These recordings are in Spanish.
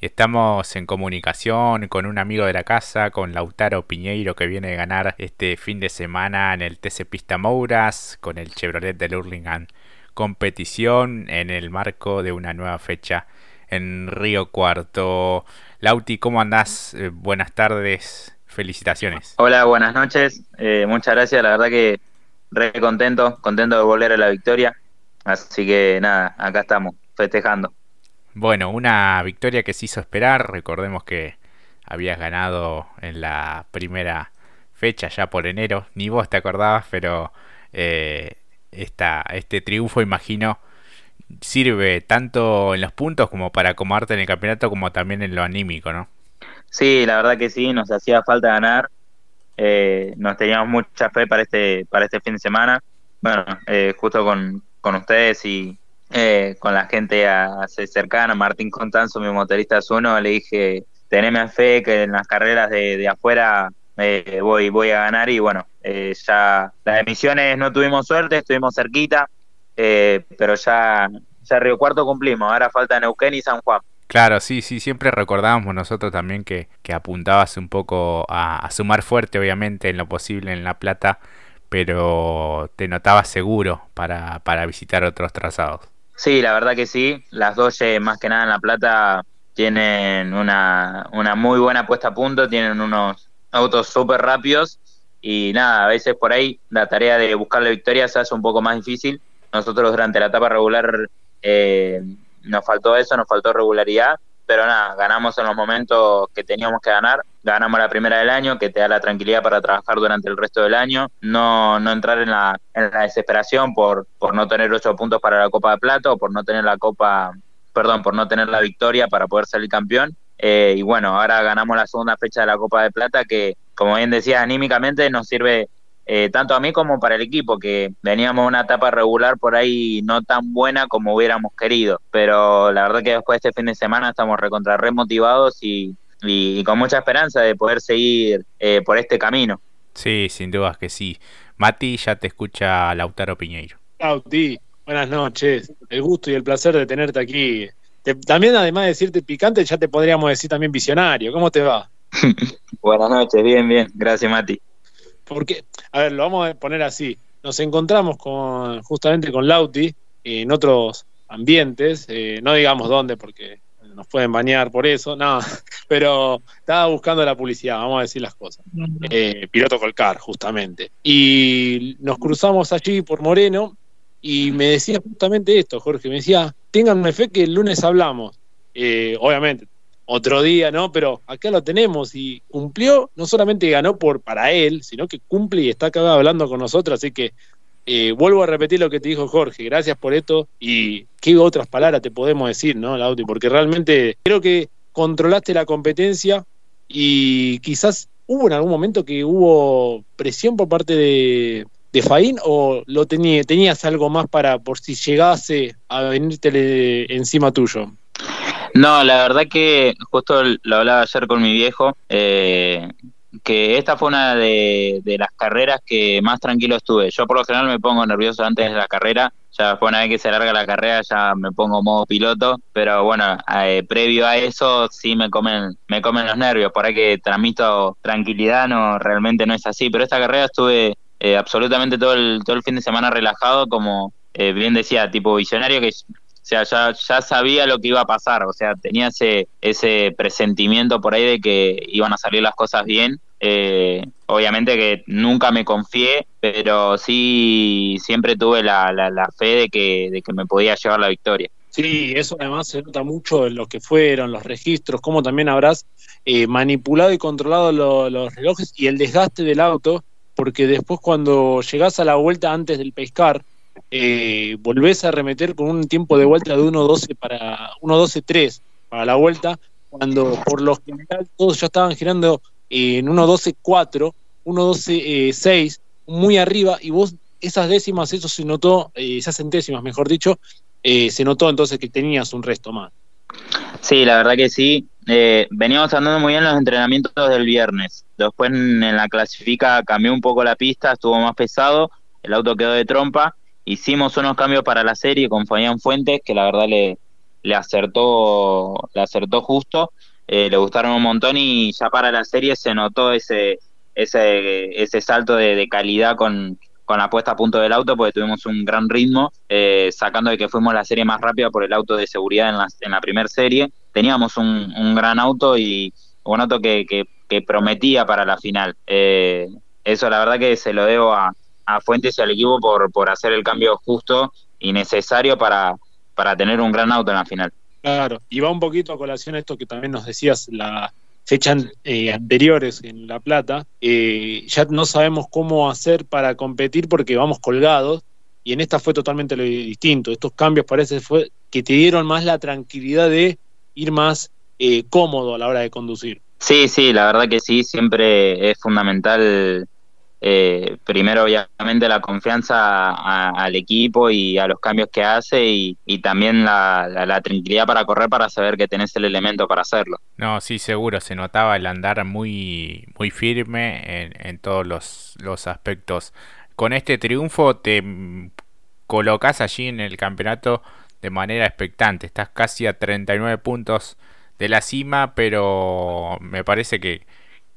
Estamos en comunicación con un amigo de la casa, con Lautaro Piñeiro, que viene a ganar este fin de semana en el TC Pista Mouras, con el Chevrolet de Hurlingham competición en el marco de una nueva fecha en Río Cuarto. Lauti, ¿cómo andás? Eh, buenas tardes, felicitaciones. Hola, buenas noches, eh, muchas gracias, la verdad que re contento, contento de volver a la victoria, así que nada, acá estamos, festejando. Bueno, una victoria que se hizo esperar. Recordemos que habías ganado en la primera fecha ya por enero. Ni vos te acordabas, pero eh, este triunfo, imagino, sirve tanto en los puntos como para acomodarte en el campeonato, como también en lo anímico, ¿no? Sí, la verdad que sí, nos hacía falta ganar. Eh, nos teníamos mucha fe para este, para este fin de semana. Bueno, eh, justo con, con ustedes y, eh, con la gente a, cercana, Martín Contanzo, mi motorista es uno, le dije, teneme fe que en las carreras de, afuera eh, voy, voy a ganar y bueno, eh, ya las emisiones no tuvimos suerte, estuvimos cerquita, pero ya, ya Río Cuarto cumplimos, ahora falta Neuquén y San Juan. Claro, sí, sí, siempre recordábamos nosotros también que, que apuntabas un poco a, a, sumar fuerte, obviamente, en lo posible en La Plata, pero te notabas seguro para, para visitar otros trazados. Sí, la verdad que sí. Las Doye, más que nada en La Plata, tienen una, una muy buena puesta a punto, tienen unos autos súper rápidos y nada, a veces por ahí la tarea de buscar la victoria se hace un poco más difícil. Nosotros durante la etapa regular eh, nos faltó eso, nos faltó regularidad pero nada, ganamos en los momentos que teníamos que ganar, ganamos la primera del año, que te da la tranquilidad para trabajar durante el resto del año, no, no entrar en la, en la desesperación por, por no tener ocho puntos para la Copa de Plata o por no tener la Copa, perdón, por no tener la victoria para poder salir campeón. Eh, y bueno, ahora ganamos la segunda fecha de la Copa de Plata que, como bien decía, anímicamente nos sirve eh, tanto a mí como para el equipo, que veníamos una etapa regular por ahí no tan buena como hubiéramos querido, pero la verdad que después de este fin de semana estamos recontra remotivados y, y, con mucha esperanza de poder seguir eh, por este camino. Sí, sin dudas que sí. Mati, ya te escucha Lautaro Piñeiro. Lauti, buenas noches. El gusto y el placer de tenerte aquí. también, además de decirte picante, ya te podríamos decir también visionario. ¿Cómo te va? buenas noches, bien, bien. Gracias, Mati. Porque, a ver, lo vamos a poner así. Nos encontramos con justamente con Lauti en otros ambientes, eh, no digamos dónde porque nos pueden bañar por eso, no, pero estaba buscando la publicidad, vamos a decir las cosas. Eh, piloto Colcar, justamente. Y nos cruzamos allí por Moreno y me decía justamente esto, Jorge, me decía, ténganme fe que el lunes hablamos. Eh, obviamente, otro día, ¿no? Pero acá lo tenemos y cumplió, no solamente ganó por para él, sino que cumple y está acá hablando con nosotros, así que eh, vuelvo a repetir lo que te dijo Jorge, gracias por esto y qué otras palabras te podemos decir, ¿no, Lauti? Porque realmente creo que controlaste la competencia y quizás hubo en algún momento que hubo presión por parte de, de Faín o lo tenías algo más para por si llegase a venirte encima tuyo? No, la verdad que justo lo hablaba ayer con mi viejo, eh, que esta fue una de, las carreras que más tranquilo estuve. Yo por lo general me pongo nervioso antes de la carrera, ya fue una vez que se larga la carrera ya me pongo modo piloto, pero bueno, eh, previo a eso sí me comen, me comen los nervios, por ahí que transmito tranquilidad, no, realmente no es así, pero esta carrera estuve eh, absolutamente todo el, todo el fin de semana relajado, como bien decía, tipo visionario, que o sea, ya, ya sabía lo que iba a pasar, o sea, tenía ese, ese presentimiento por ahí de que iban a salir las cosas bien. Eh, obviamente que nunca me confié, pero sí siempre tuve la, la, fe de que, de que me podía llevar la victoria. Sí, eso además se nota mucho en lo que fueron, los registros, cómo también habrás eh, manipulado y controlado los relojes y el desgaste del auto, porque después cuando llegás a la vuelta antes del pescar, eh, volvés a remeter con un tiempo de vuelta de 1.12 para 1.12.3 para la vuelta, cuando por lo general todos ya estaban girando en 1.12.4, 1.12.6, muy arriba, y vos esas décimas, eso se notó, eh, esas centésimas, mejor dicho, eh, se notó entonces que tenías un resto más. Sí, la verdad que sí. Eh, veníamos andando muy bien los entrenamientos del viernes. Después en la clasifica cambió un poco la pista, estuvo más pesado, el auto quedó de trompa hicimos unos cambios para la serie con Fabián Fuentes, que la verdad le, le acertó, le acertó justo, le gustaron un montón y ya para la serie se notó ese, ese, ese salto de calidad con, con la puesta a punto del auto porque tuvimos un gran ritmo, eh, sacando de que fuimos la serie más rápida por el auto de seguridad en la, en la primera serie. Teníamos un, un, gran auto y un auto que, que, prometía para la final. Eh, eso la verdad que se lo debo a, a Fuentes y al equipo por, por hacer el cambio justo y necesario para, para tener un gran auto en la final. Claro, y va un poquito a colación esto que también nos decías, la, fechas eh, anteriores en La Plata, eh, ya no sabemos cómo hacer para competir porque vamos colgados y en esta fue totalmente lo distinto. Estos cambios parece fue que te dieron más la tranquilidad de ir más eh, cómodo a la hora de conducir. Sí, sí, la verdad que sí, siempre es fundamental eh, primero obviamente la confianza al equipo y a los cambios que hace y, también la, tranquilidad para correr para saber que tenés el elemento para hacerlo. No, sí, seguro, se notaba el andar muy, muy firme en, todos los, los, aspectos. Con este triunfo te colocas allí en el campeonato de manera expectante, estás casi a 39 puntos de la cima, pero me parece que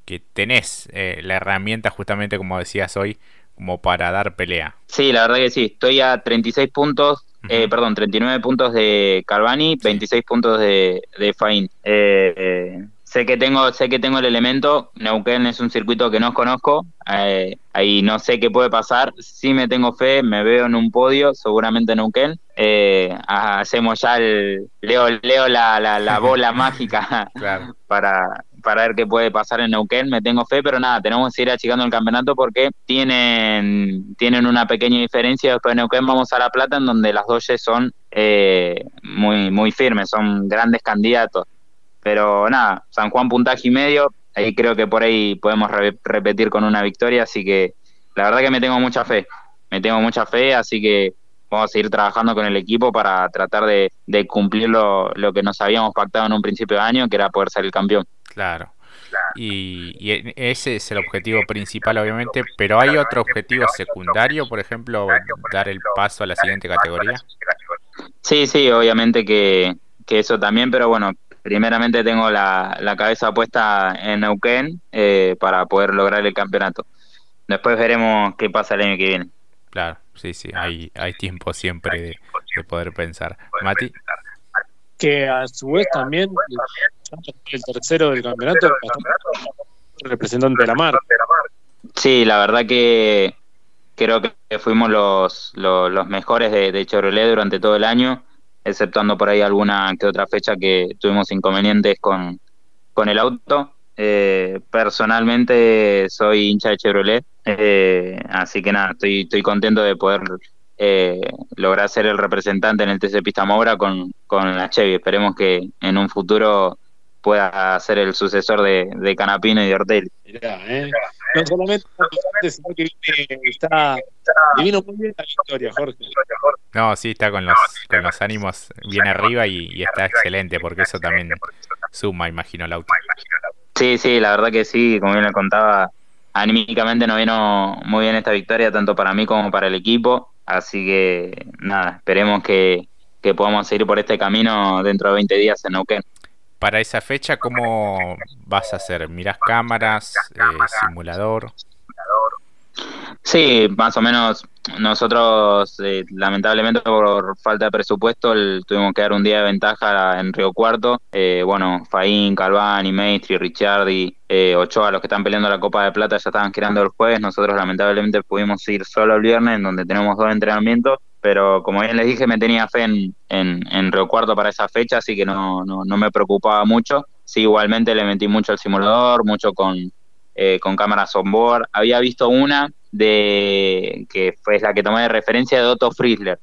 que tenés eh, la herramienta justamente como decías hoy como para dar pelea. Sí, la verdad que sí, estoy a 36 puntos, eh, perdón, 39 puntos de Carbani, 26 puntos de, de Fain. Eh, eh sé que tengo sé que tengo el elemento. Neuquén es un circuito que no conozco eh, ahí no sé qué puede pasar. Sí me tengo fe me veo en un podio seguramente Neuquén. Eh, hacemos ya el leo leo la, la, bola mágica para para ver qué puede pasar en Neuquén me tengo fe pero nada tenemos que ir achicando el campeonato porque tienen tienen una pequeña diferencia después de Neuquén vamos a La Plata en donde las dos son eh, muy muy firmes son grandes candidatos pero nada, San Juan puntaje y medio, ahí creo que por ahí podemos repetir con una victoria, así que la verdad que me tengo mucha fe, me tengo mucha fe, así que vamos a seguir trabajando con el equipo para tratar de, cumplir lo, que nos habíamos pactado en un principio de año, que era poder ser el campeón. Claro. Y, y, ese es el objetivo principal, obviamente, pero ¿hay otro objetivo secundario, por ejemplo, dar el paso a la siguiente categoría? Sí, sí, obviamente que, que eso también, pero bueno, primeramente tengo la, la cabeza puesta en Neuquén eh, para poder lograr el campeonato. Después veremos qué pasa el año que viene. Claro, sí, sí, hay, hay tiempo siempre de, poder pensar. Mati. Que a su vez también el tercero del campeonato representante de la marca. Sí, la verdad que creo que fuimos los, los, mejores de, de Chevrolet durante todo el año exceptuando por ahí alguna que otra fecha que tuvimos inconvenientes con, con el auto. Eh, personalmente soy hincha de Chevrolet, eh, así que nada, estoy, estoy contento de poder eh, lograr ser el representante en el TC Pista Moura con, con la Chevy. Esperemos que en un futuro pueda ser el sucesor de, de Canapino y de Ortelli. ¿eh? No solamente sino que está, vino muy bien la victoria, Jorge. No, sí, está con los, con los ánimos bien arriba y, está excelente, porque eso también suma, imagino, el auto. Sí, sí, la verdad que sí, como bien le contaba, anímicamente nos vino muy bien esta victoria, tanto para mí como para el equipo, así que nada, esperemos que, que podamos seguir por este camino dentro de 20 días en Neuquén para esa fecha, ¿cómo vas a hacer? ¿Mirás cámaras, eh, simulador? Sí, más o menos. Nosotros, eh, lamentablemente, por falta de presupuesto, tuvimos que dar un día de ventaja en Río Cuarto. Eh, bueno, Faín, Calvani, Maestri, Ricciardi, eh, Ochoa, los que están peleando la Copa de Plata, ya estaban girando el jueves. Nosotros, lamentablemente, pudimos ir solo el viernes, en donde tenemos dos entrenamientos pero como bien les dije, me tenía fe en, en, en Río Cuarto para esa fecha, así que no, no, no, me preocupaba mucho. Sí, igualmente le metí mucho al simulador, mucho con, eh, con cámaras on board. Había visto una de que fue la que tomé de referencia de Otto Friesler,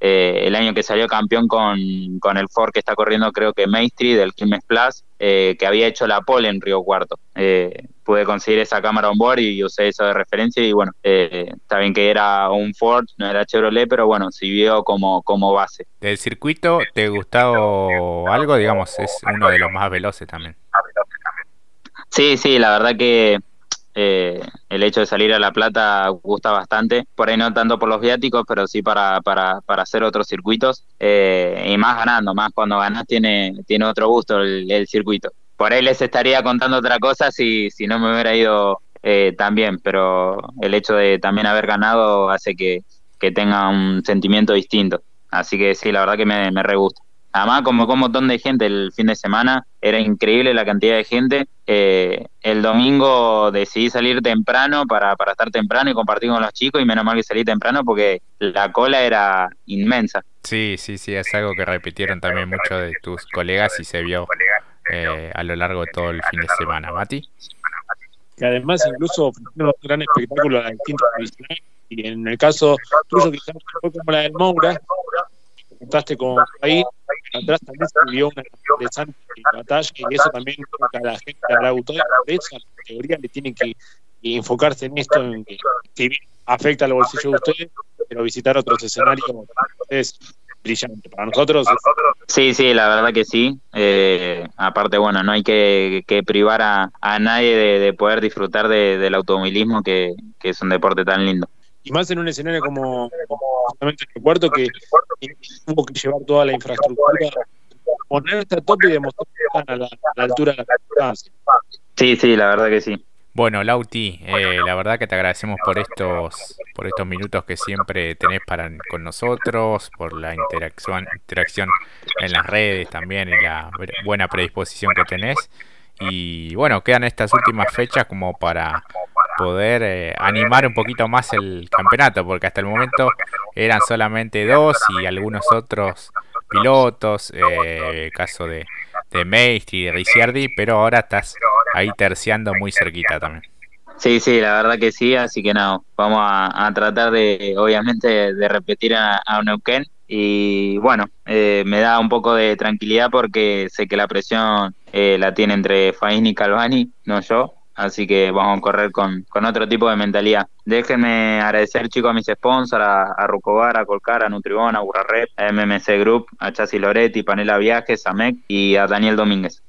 eh, el año que salió campeón con, con, el Ford que está corriendo creo que Maestri del Quilmes Plus, eh, que había hecho la pole en Río Cuarto. Eh, pude conseguir esa cámara on board y usé eso de referencia y bueno, está bien que era un Ford, no era Chevrolet, pero bueno, sirvió como, como base. ¿Del circuito te gustado algo? Digamos, es uno de los más veloces también. Sí, sí, la verdad que eh, el hecho de salir a La Plata gusta bastante, por ahí no tanto por los viáticos, pero sí para, para, para hacer otros circuitos, eh, y más ganando, más cuando ganas tiene, tiene otro gusto el, circuito. Por ahí les estaría contando otra cosa si, si no me hubiera ido eh, tan bien, pero el hecho de también haber ganado hace que, que tenga un sentimiento distinto. Así que sí, la verdad que me, me re gusta. Además, como con un montón de gente el fin de semana, era increíble la cantidad de gente. Eh, el domingo decidí salir temprano para, para estar temprano y compartir con los chicos y menos mal que salí temprano porque la cola era inmensa. Sí, sí, sí, es algo que repitieron también muchos de tus colegas y se vio eh, a lo largo de todo el fin de semana. Mati. Que además incluso ofrecieron un gran espectáculo a distintos y en el caso tuyo quizás fue como la del Moura, contaste con ahí, atrás también se una interesante batalla y eso también a la gente, autoridad de esa categoría le tienen que enfocarse en esto, en que si bien afecta al bolsillo de ustedes, pero visitar otros escenarios es brillante para nosotros. Sí, sí, la verdad que sí. Eh, aparte, bueno, no hay que, privar a, a nadie de, poder disfrutar del automovilismo, que, que es un deporte tan lindo y más en un escenario como justamente el puerto que tuvo que llevar toda la infraestructura, ponerte a tope y demostrar que están a la, altura de la distancia. Sí, sí, la verdad que sí. Bueno, Lauti, eh, la verdad que te agradecemos por estos por estos minutos que siempre tenés para con nosotros, por la interacción interacción en las redes también y la buena predisposición que tenés. Y bueno, quedan estas últimas fechas como para poder eh, animar un poquito más el campeonato, porque hasta el momento eran solamente dos y algunos otros pilotos, eh, caso de, de Maestri y de Ricciardi, pero ahora estás ahí terciando muy cerquita también. Sí, sí, la verdad que sí, así que no, vamos a, tratar de, obviamente, de repetir a, a Neuquén y bueno, eh, me da un poco de tranquilidad porque sé que la presión eh, la tiene entre Faín y Calvani, no yo, Así que vamos a correr con, otro tipo de mentalidad. Déjenme agradecer, chicos, a mis sponsors, a, a Rucobar, a Colcar, a Nutribón, a Burrarred, a MMC Group, a Chasi Loretti, Panela Viajes, a MEC y a Daniel Domínguez.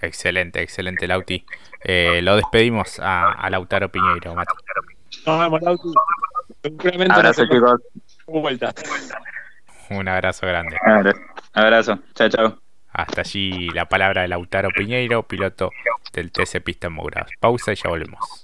Excelente, excelente, Lauti. Eh, lo despedimos a, Lautaro Piñeiro, Mati. Nos vemos, Lauti. Abrazo, chicos. Vuelta. Un abrazo grande. Abrazo. Chao, chao. Hasta allí la palabra de Lautaro Piñeiro, piloto del TC Pista Moura. Pausa y ya volvemos.